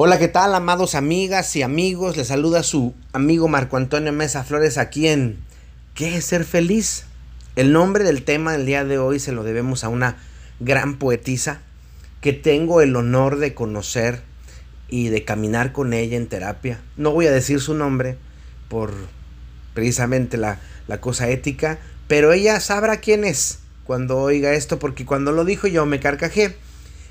Hola, ¿qué tal, amados amigas y amigos? Les saluda su amigo Marco Antonio Mesa Flores aquí en ¿Qué es ser feliz? El nombre del tema del día de hoy se lo debemos a una gran poetisa que tengo el honor de conocer y de caminar con ella en terapia. No voy a decir su nombre por precisamente la, la cosa ética, pero ella sabrá quién es cuando oiga esto, porque cuando lo dijo yo me carcajé.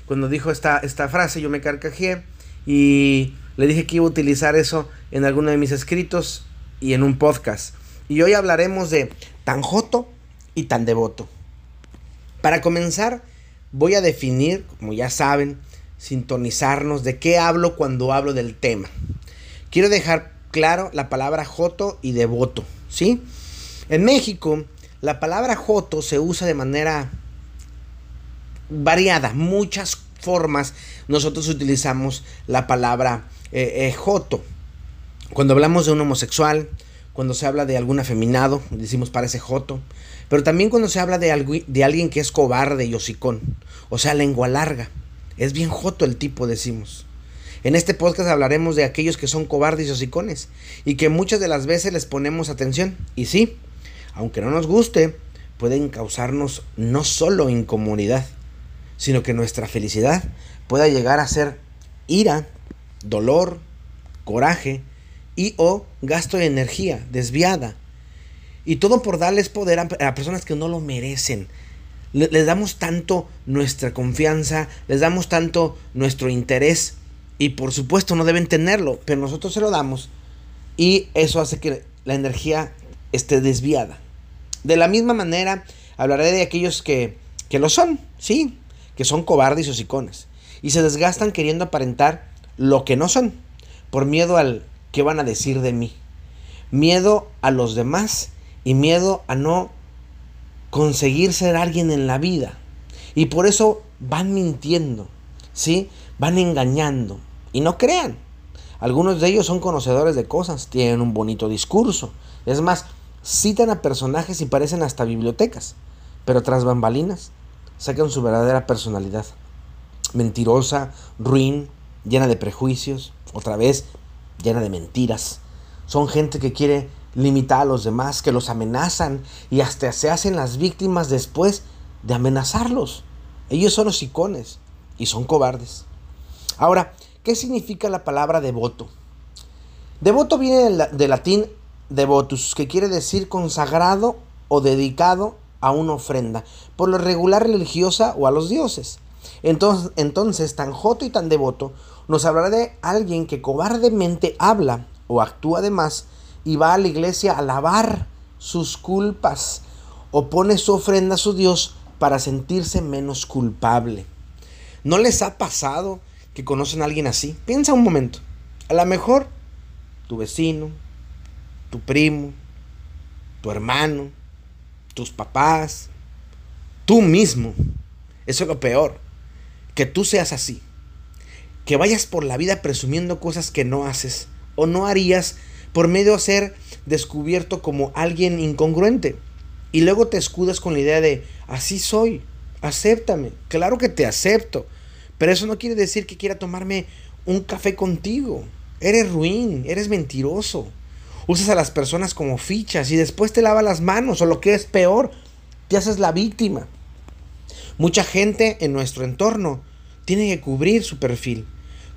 Cuando dijo esta, esta frase yo me carcajé y le dije que iba a utilizar eso en alguno de mis escritos y en un podcast. Y hoy hablaremos de tan joto y tan devoto. Para comenzar, voy a definir, como ya saben, sintonizarnos de qué hablo cuando hablo del tema. Quiero dejar claro la palabra joto y devoto, ¿sí? En México, la palabra joto se usa de manera variada, muchas formas nosotros utilizamos la palabra eh, eh, joto. Cuando hablamos de un homosexual, cuando se habla de algún afeminado, decimos parece joto. Pero también cuando se habla de, de alguien que es cobarde y hocicón, o sea, lengua larga. Es bien joto el tipo, decimos. En este podcast hablaremos de aquellos que son cobardes y hocicones y que muchas de las veces les ponemos atención. Y sí, aunque no nos guste, pueden causarnos no solo incomodidad, sino que nuestra felicidad pueda llegar a ser ira, dolor, coraje y o gasto de energía desviada. Y todo por darles poder a, personas que no lo merecen. les damos tanto nuestra confianza, les damos tanto nuestro interés y por supuesto no deben tenerlo, pero nosotros se lo damos y eso hace que la energía esté desviada. De la misma manera, hablaré de aquellos que, que lo son, sí, que son cobardes y hocicones. Y se desgastan queriendo aparentar lo que no son. Por miedo al que van a decir de mí. Miedo a los demás y miedo a no conseguir ser alguien en la vida. Y por eso van mintiendo, ¿sí? Van engañando. Y no crean. Algunos de ellos son conocedores de cosas, tienen un bonito discurso. Es más, citan a personajes y parecen hasta bibliotecas. Pero tras bambalinas sacan su verdadera personalidad. Mentirosa, ruin, llena de prejuicios, otra vez llena de mentiras. Son gente que quiere limitar a los demás, que los amenazan y hasta se hacen las víctimas después de amenazarlos. Ellos son los icones y son cobardes. Ahora, ¿qué significa la palabra devoto? Devoto viene del, latín devotus, que quiere decir consagrado o dedicado a una ofrenda, por lo regular religiosa o a los dioses. Entonces, entonces, tan joto y tan devoto nos hablará de alguien que cobardemente habla o actúa de más y va a la iglesia a lavar sus culpas o pone su ofrenda a su Dios para sentirse menos culpable. ¿No les ha pasado que conocen a alguien así? Piensa un momento. A lo mejor tu vecino, tu primo, tu hermano, tus papás, tú mismo. Eso es lo peor. Que tú seas así. Que vayas por la vida presumiendo cosas que no haces o no harías por medio de ser descubierto como alguien incongruente. Y luego te escudas con la idea de, así soy, acéptame. Claro que te acepto. Pero eso no quiere decir que quiera tomarme un café contigo. Eres ruin, eres mentiroso usas a las personas como fichas y después te lavas las manos o lo que es peor, te haces la víctima. Mucha gente en nuestro entorno tiene que cubrir su perfil.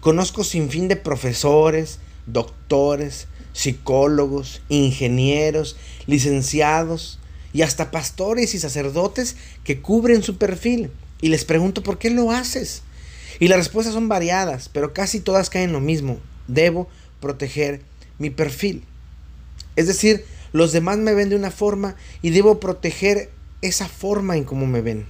Conozco sin fin de profesores, doctores, psicólogos, ingenieros, licenciados y hasta pastores y sacerdotes que cubren su perfil. Y les pregunto, ¿por qué lo haces? Y las respuestas son variadas, pero casi todas caen en lo mismo. Debo proteger mi perfil. Es decir, los demás me ven de una forma y debo proteger esa forma en cómo me ven.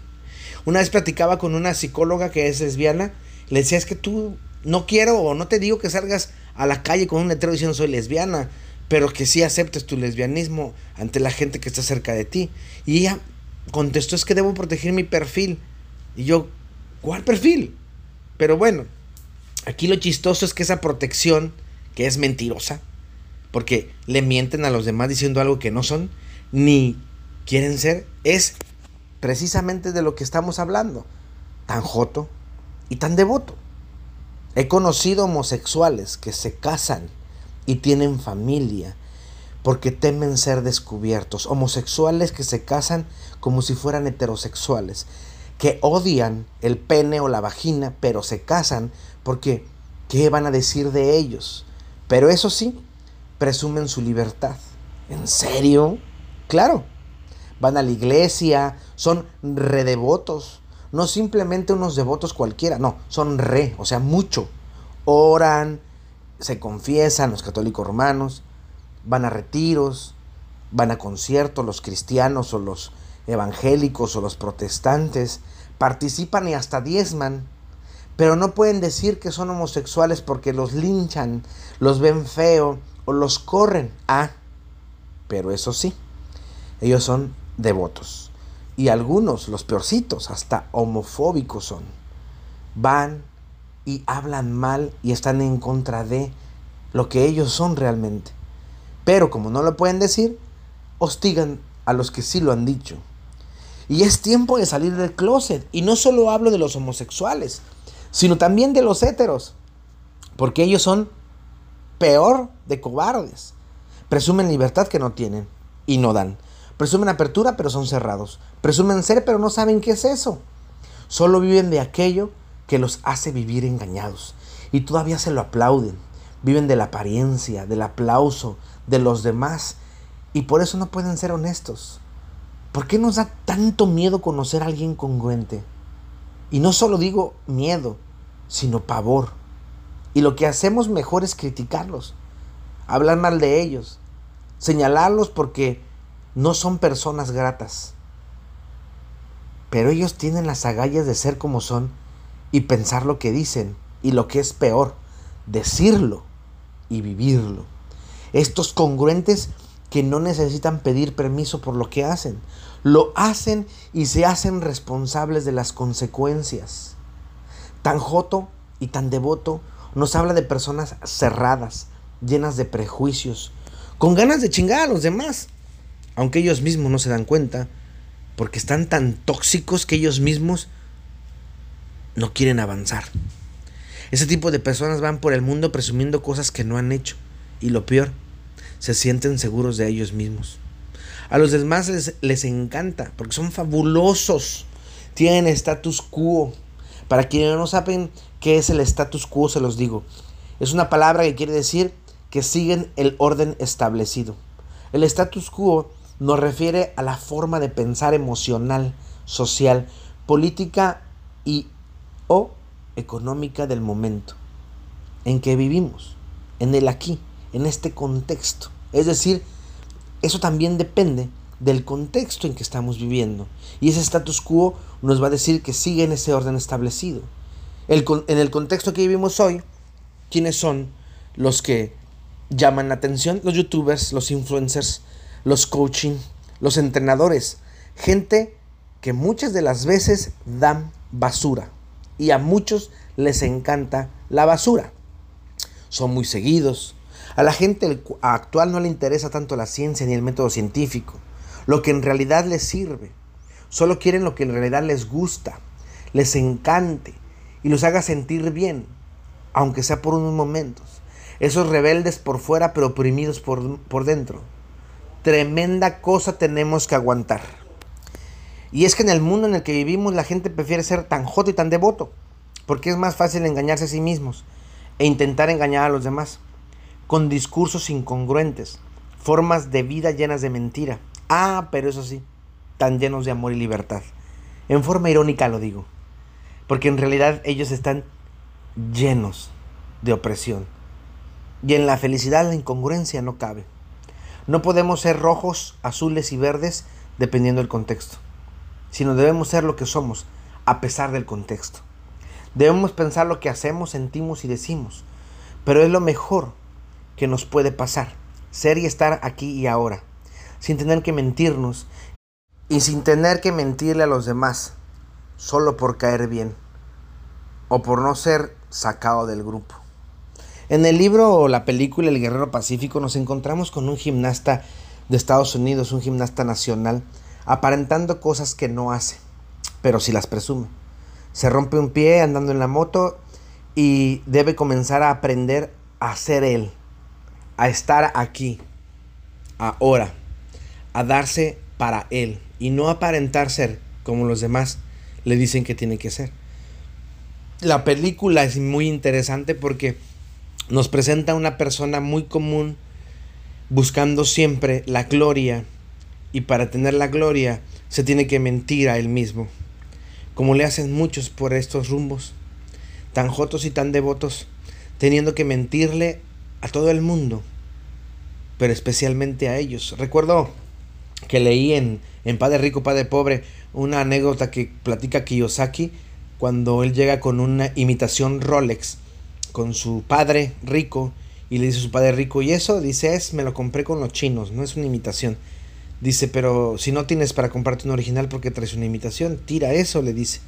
Una vez platicaba con una psicóloga que es lesbiana, le decía es que tú no quiero o no te digo que salgas a la calle con un letrero diciendo soy lesbiana, pero que sí aceptes tu lesbianismo ante la gente que está cerca de ti. Y ella contestó es que debo proteger mi perfil. Y yo, ¿cuál perfil? Pero bueno, aquí lo chistoso es que esa protección, que es mentirosa, porque le mienten a los demás diciendo algo que no son, ni quieren ser, es precisamente de lo que estamos hablando, tan joto y tan devoto. He conocido homosexuales que se casan y tienen familia porque temen ser descubiertos. Homosexuales que se casan como si fueran heterosexuales, que odian el pene o la vagina, pero se casan porque ¿qué van a decir de ellos? Pero eso sí, presumen su libertad. ¿En serio? Claro. Van a la iglesia, son redevotos, no simplemente unos devotos cualquiera, no, son re, o sea, mucho. Oran, se confiesan los católicos romanos, van a retiros, van a conciertos los cristianos o los evangélicos o los protestantes, participan y hasta diezman, pero no pueden decir que son homosexuales porque los linchan, los ven feo los corren. Ah, pero eso sí, ellos son devotos. Y algunos, los peorcitos, hasta homofóbicos son. Van y hablan mal y están en contra de lo que ellos son realmente. Pero como no lo pueden decir, hostigan a los que sí lo han dicho. Y es tiempo de salir del closet. Y no solo hablo de los homosexuales, sino también de los héteros. Porque ellos son peor de cobardes. Presumen libertad que no tienen y no dan. Presumen apertura pero son cerrados. Presumen ser pero no saben qué es eso. Solo viven de aquello que los hace vivir engañados. Y todavía se lo aplauden. Viven de la apariencia, del aplauso, de los demás y por eso no pueden ser honestos. ¿Por qué nos da tanto miedo conocer a alguien congruente? Y no solo digo miedo, sino pavor. Y lo que hacemos mejor es criticarlos, hablar mal de ellos, señalarlos porque no son personas gratas. Pero ellos tienen las agallas de ser como son y pensar lo que dicen y lo que es peor, decirlo y vivirlo. Estos congruentes que no necesitan pedir permiso por lo que hacen. Lo hacen y se hacen responsables de las consecuencias. Tan joto y tan devoto nos habla de personas cerradas, llenas de prejuicios, con ganas de chingar a los demás, aunque ellos mismos no se dan cuenta, porque están tan tóxicos que ellos mismos no quieren avanzar. Ese tipo de personas van por el mundo presumiendo cosas que no han hecho. Y lo peor, se sienten seguros de ellos mismos. A los demás les, les encanta porque son fabulosos. Tienen status quo. Para quienes no saben qué es el status quo, se los digo. Es una palabra que quiere decir que siguen el orden establecido. El status quo nos refiere a la forma de pensar emocional, social, política y o económica del momento en que vivimos, en el aquí en este contexto. Es decir, eso también depende del contexto en que estamos viviendo. Y ese status quo nos va a decir que sigue en ese orden establecido. En el contexto que vivimos hoy, ¿quiénes son los que llaman la atención? Los youtubers, los influencers, los coaching, los entrenadores. Gente que muchas de las veces dan basura. Y a muchos les encanta la basura. Son muy seguidos, a la gente actual no le interesa tanto la ciencia ni el método científico, lo que en realidad les sirve. Solo quieren lo que en realidad les gusta, les encante y los haga sentir bien, aunque sea por unos momentos. Esos rebeldes por fuera pero oprimidos por, por dentro. Tremenda cosa tenemos que aguantar. Y es que en el mundo en el que vivimos la gente prefiere ser tan joto y tan devoto, porque es más fácil engañarse a sí mismos e intentar engañar a los demás con discursos incongruentes, formas de vida llenas de mentira. Ah, pero eso sí, tan llenos de amor y libertad. En forma irónica lo digo, porque en realidad ellos están llenos de opresión. Y en la felicidad la incongruencia no cabe. No podemos ser rojos, azules y verdes dependiendo del contexto, sino debemos ser lo que somos a pesar del contexto. Debemos pensar lo que hacemos, sentimos y decimos, pero es lo mejor que nos puede pasar. Ser y estar aquí y ahora, sin tener que mentirnos y sin tener que mentirle a los demás, solo por caer bien o por no ser sacado del grupo. En el libro o la película El Guerrero Pacífico nos encontramos con un gimnasta de Estados Unidos, un gimnasta nacional, aparentando cosas que no hace, pero sí las presume. Se rompe un pie andando en la moto y debe comenzar a aprender a ser él, a estar aquí, ahora, a darse para él y no aparentar ser como los demás le dicen que tiene que ser. La película es muy interesante porque nos presenta una persona muy común buscando siempre la gloria y para tener la gloria se tiene que mentir a él mismo, como le hacen muchos por estos rumbos, tan jotos y tan devotos, teniendo que mentirle a todo el mundo, pero especialmente a ellos. Recuerdo que leí en, en Padre Rico, Padre Pobre una anécdota que platica Kiyosaki cuando él llega con una imitación Rolex con su padre rico y le dice a su padre rico, y eso dice es, me lo compré con los chinos, no es una imitación. Dice, pero si no tienes para comprarte un original, ¿por qué traes una imitación? Tira eso, le dice.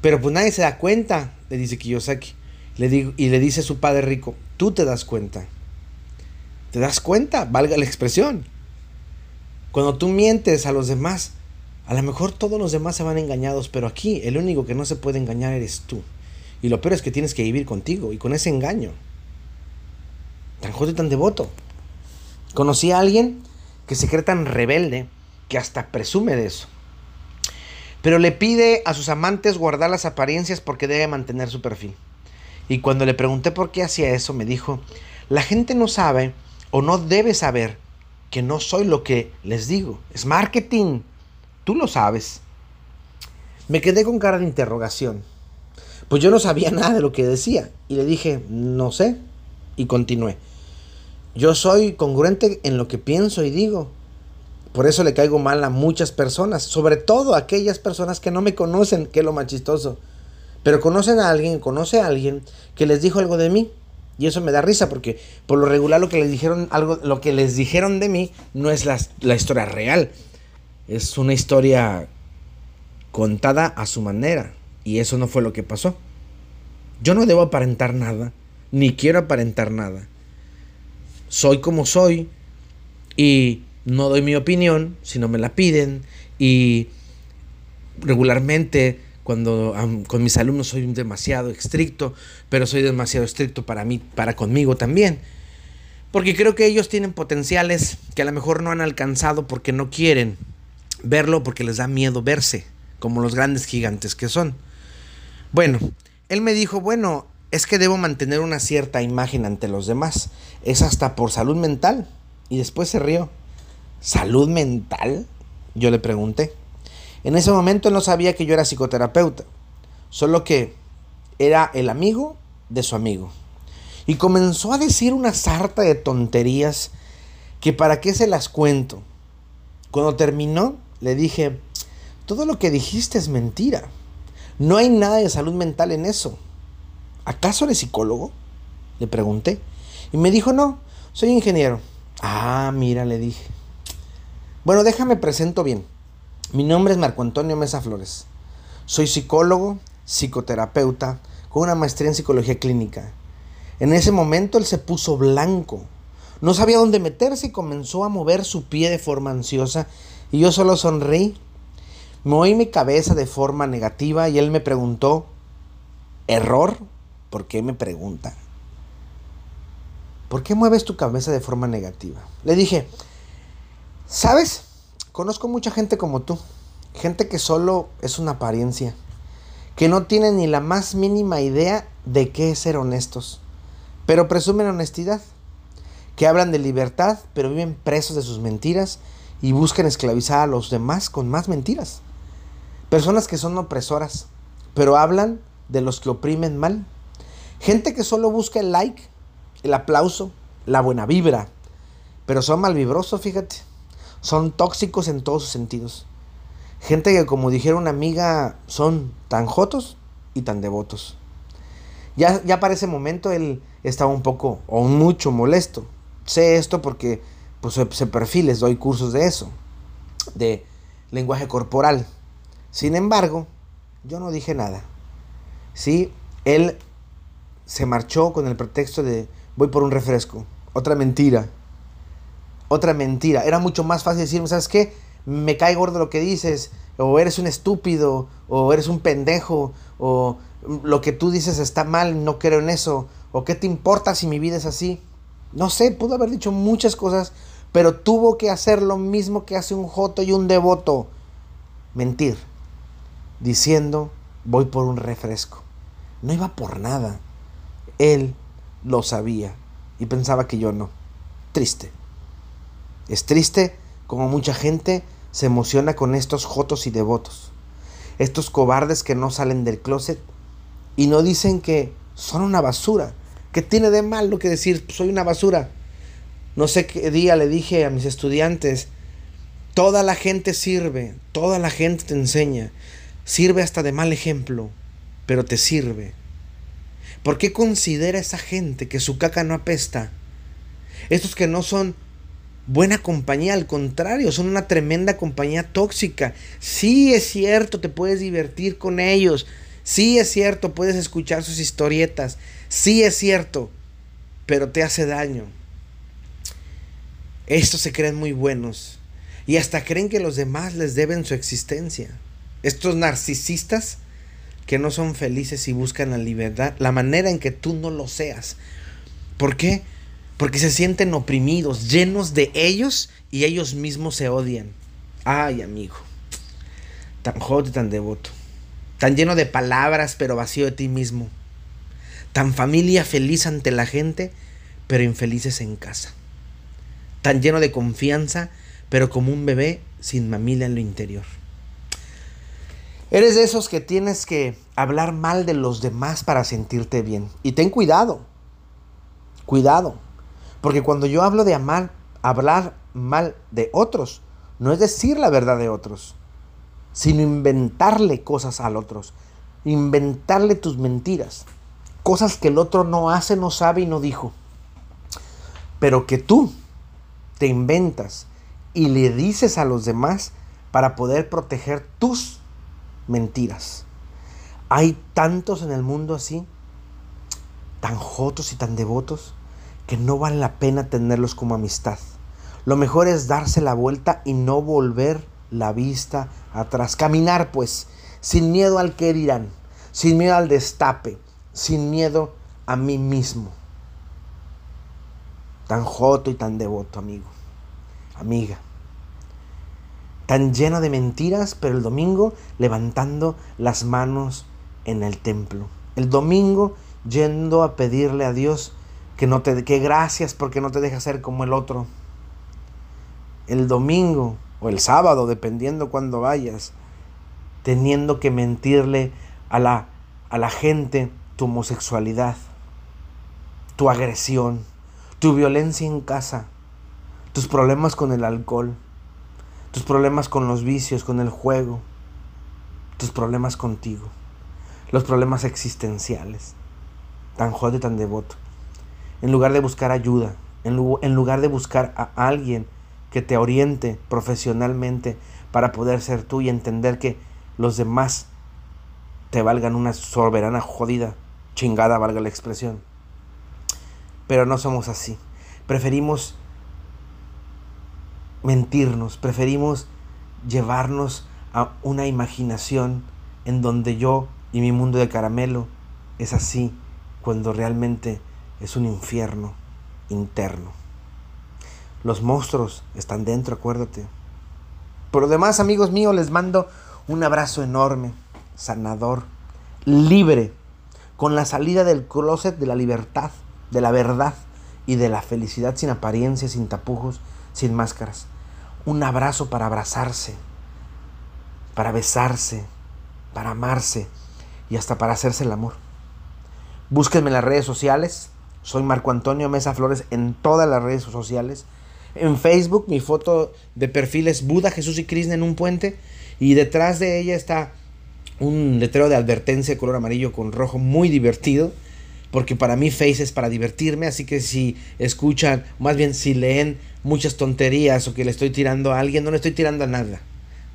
Pero pues nadie se da cuenta, le dice Kiyosaki. Le digo, y le dice a su padre rico, tú te das cuenta. ¿Te das cuenta? Valga la expresión. Cuando tú mientes a los demás, a lo mejor todos los demás se van engañados, pero aquí el único que no se puede engañar eres tú. Y lo peor es que tienes que vivir contigo y con ese engaño. Tan joven y tan devoto. Conocí a alguien que se cree tan rebelde que hasta presume de eso. Pero le pide a sus amantes guardar las apariencias porque debe mantener su perfil. Y cuando le pregunté por qué hacía eso, me dijo, la gente no sabe o no debe saber que no soy lo que les digo. Es marketing. Tú lo sabes. Me quedé con cara de interrogación. Pues yo no sabía nada de lo que decía. Y le dije, no sé. Y continué. Yo soy congruente en lo que pienso y digo. Por eso le caigo mal a muchas personas. Sobre todo a aquellas personas que no me conocen, que lo más chistoso. Pero conocen a alguien, conoce a alguien que les dijo algo de mí. Y eso me da risa porque por lo regular lo que les dijeron, algo, lo que les dijeron de mí no es la historia real. Es una historia contada a su manera. Y eso no fue lo que pasó. Yo no debo aparentar nada, ni quiero aparentar nada. Soy como soy y no doy mi opinión si no me la piden. Y regularmente cuando con mis alumnos soy demasiado estricto, pero soy demasiado estricto para mí, para conmigo también. Porque creo que ellos tienen potenciales que a lo mejor no han alcanzado porque no quieren verlo porque les da miedo verse, como los grandes gigantes que son. Bueno, él me dijo, bueno, es que debo mantener una cierta imagen ante los demás. Es hasta por salud mental. Y después se rió. ¿Salud mental? Yo le pregunté. En ese momento no sabía que yo era psicoterapeuta. Solo que era el amigo de su amigo. Y comenzó a decir una sarta de tonterías que para qué se las cuento. Cuando terminó, le dije, todo lo que dijiste es mentira. No hay nada de salud mental en eso. ¿Acaso eres psicólogo? Le pregunté. Y me dijo, no, soy ingeniero. Ah, mira, le dije. Bueno, déjame presento bien. Mi nombre es Marco Antonio Mesa Flores. Soy psicólogo, psicoterapeuta, con una maestría en psicología clínica. En ese momento él se puso blanco. No sabía dónde meterse y comenzó a mover su pie de forma ansiosa y yo solo sonreí. Moví mi cabeza de forma negativa y él me preguntó, ¿error? ¿Por qué me pregunta? ¿Por qué mueves tu cabeza de forma negativa? Le dije, ¿sabes? Conozco mucha gente como tú, gente que solo es una apariencia, que no tiene ni la más mínima idea de qué es ser honestos, pero presumen honestidad, que hablan de libertad, pero viven presos de sus mentiras y buscan esclavizar a los demás con más mentiras. Personas que son opresoras, pero hablan de los que oprimen mal. Gente que solo busca el like, el aplauso, la buena vibra, pero son malvibrosos, fíjate. Son tóxicos en todos sus sentidos. Gente que, como dijera una amiga, son tan jotos y tan devotos. Ya, ya para ese momento él estaba un poco o mucho molesto. Sé esto porque pues se perfiles, doy cursos de eso, de lenguaje corporal. Sin embargo, yo no dije nada. Sí, él se marchó con el pretexto de voy por un refresco. Otra mentira. Otra mentira. Era mucho más fácil decirme, ¿sabes qué? Me cae gordo lo que dices, o eres un estúpido, o eres un pendejo, o lo que tú dices está mal, no creo en eso, o qué te importa si mi vida es así. No sé, pudo haber dicho muchas cosas, pero tuvo que hacer lo mismo que hace un joto y un devoto, mentir, diciendo, voy por un refresco. No iba por nada. Él lo sabía y pensaba que yo no. Triste. Es triste como mucha gente se emociona con estos jotos y devotos. Estos cobardes que no salen del closet y no dicen que son una basura. ¿Qué tiene de malo que decir soy una basura? No sé qué día le dije a mis estudiantes, toda la gente sirve, toda la gente te enseña, sirve hasta de mal ejemplo, pero te sirve. ¿Por qué considera esa gente que su caca no apesta? Estos que no son buena compañía, al contrario, son una tremenda compañía tóxica. Sí es cierto, te puedes divertir con ellos. Sí es cierto, puedes escuchar sus historietas. Sí es cierto, pero te hace daño. Estos se creen muy buenos y hasta creen que los demás les deben su existencia. Estos narcisistas que no son felices y buscan la libertad, la manera en que tú no lo seas. ¿Por qué? Porque se sienten oprimidos, llenos de ellos y ellos mismos se odian. Ay, amigo, tan y tan devoto, tan lleno de palabras pero vacío de ti mismo, tan familia feliz ante la gente pero infelices en casa, tan lleno de confianza pero como un bebé sin mamila en lo interior. Eres de esos que tienes que hablar mal de los demás para sentirte bien. Y ten cuidado. Cuidado. Porque cuando yo hablo de amar, hablar mal de otros, no es decir la verdad de otros, sino inventarle cosas al otro. Inventarle tus mentiras. Cosas que el otro no hace, no sabe y no dijo. Pero que tú te inventas y le dices a los demás para poder proteger tus mentiras. Hay tantos en el mundo así, tan jotos y tan devotos, que no vale la pena tenerlos como amistad. Lo mejor es darse la vuelta y no volver la vista atrás. Caminar pues, sin miedo al que dirán, sin miedo al destape, sin miedo a mí mismo. Tan joto y tan devoto, amigo, amiga tan lleno de mentiras, pero el domingo levantando las manos en el templo. El domingo yendo a pedirle a Dios que no te que gracias porque no te deja ser como el otro. El domingo o el sábado, dependiendo cuando vayas, teniendo que mentirle a la, a la gente tu homosexualidad, tu agresión, tu violencia en casa, tus problemas con el alcohol tus problemas con los vicios, con el juego, tus problemas contigo, los problemas existenciales, tan jode, tan devoto. En lugar de buscar ayuda, en, lugar de buscar a alguien que te oriente profesionalmente para poder ser tú y entender que los demás te valgan una soberana jodida, chingada valga la expresión. Pero no somos así. Preferimos mentirnos, preferimos llevarnos a una imaginación en donde yo y mi mundo de caramelo es así, cuando realmente es un infierno interno. Los monstruos están dentro, acuérdate. Por lo demás, amigos míos, les mando un abrazo enorme, sanador, libre, con la salida del closet de la libertad, de la verdad y de la felicidad sin apariencias, sin tapujos, sin máscaras. Un abrazo para abrazarse, para besarse, para amarse y hasta para hacerse el amor. Búsquenme en las redes sociales. Soy Marco Antonio Mesa Flores en todas las redes sociales. En Facebook mi foto de perfil es Buda, Jesús y Krishna en un puente. Y detrás de ella está un letrero de advertencia de color amarillo con rojo muy divertido porque para mí Face es para divertirme, así que si escuchan, más bien si leen muchas tonterías o que le estoy tirando a alguien, no le estoy tirando a nada.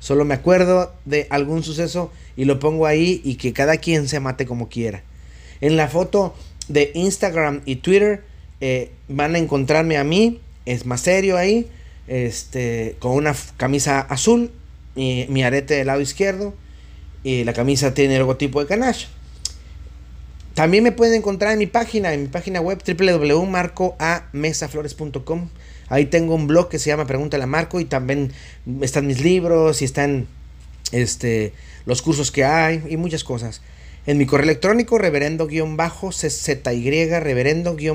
Solo me acuerdo de algún suceso y lo pongo ahí y que cada quien se mate como quiera. En la foto de Instagram y Twitter eh, van a encontrarme a mí, es más serio ahí, este, con una camisa azul, y mi arete del lado izquierdo, y la camisa tiene el logotipo de Canache. También me pueden encontrar en mi página, en mi página web www.marcoamesaflores.com. Ahí tengo un blog que se llama Pregúntale a Marco y también están mis libros y están este, los cursos que hay y muchas cosas. En mi correo electrónico, reverendo-czy, reverendo-czy,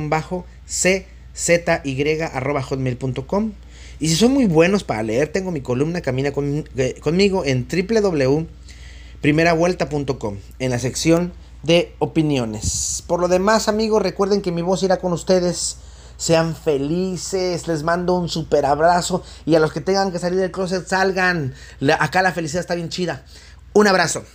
arroba hotmail.com. Y si son muy buenos para leer, tengo mi columna Camina eh, conmigo en www.primeravuelta.com, en la sección de opiniones. Por lo demás, amigos, recuerden que mi voz irá con ustedes. Sean felices, les mando un super abrazo y a los que tengan que salir del closet salgan. acá la felicidad está bien chida. Un abrazo.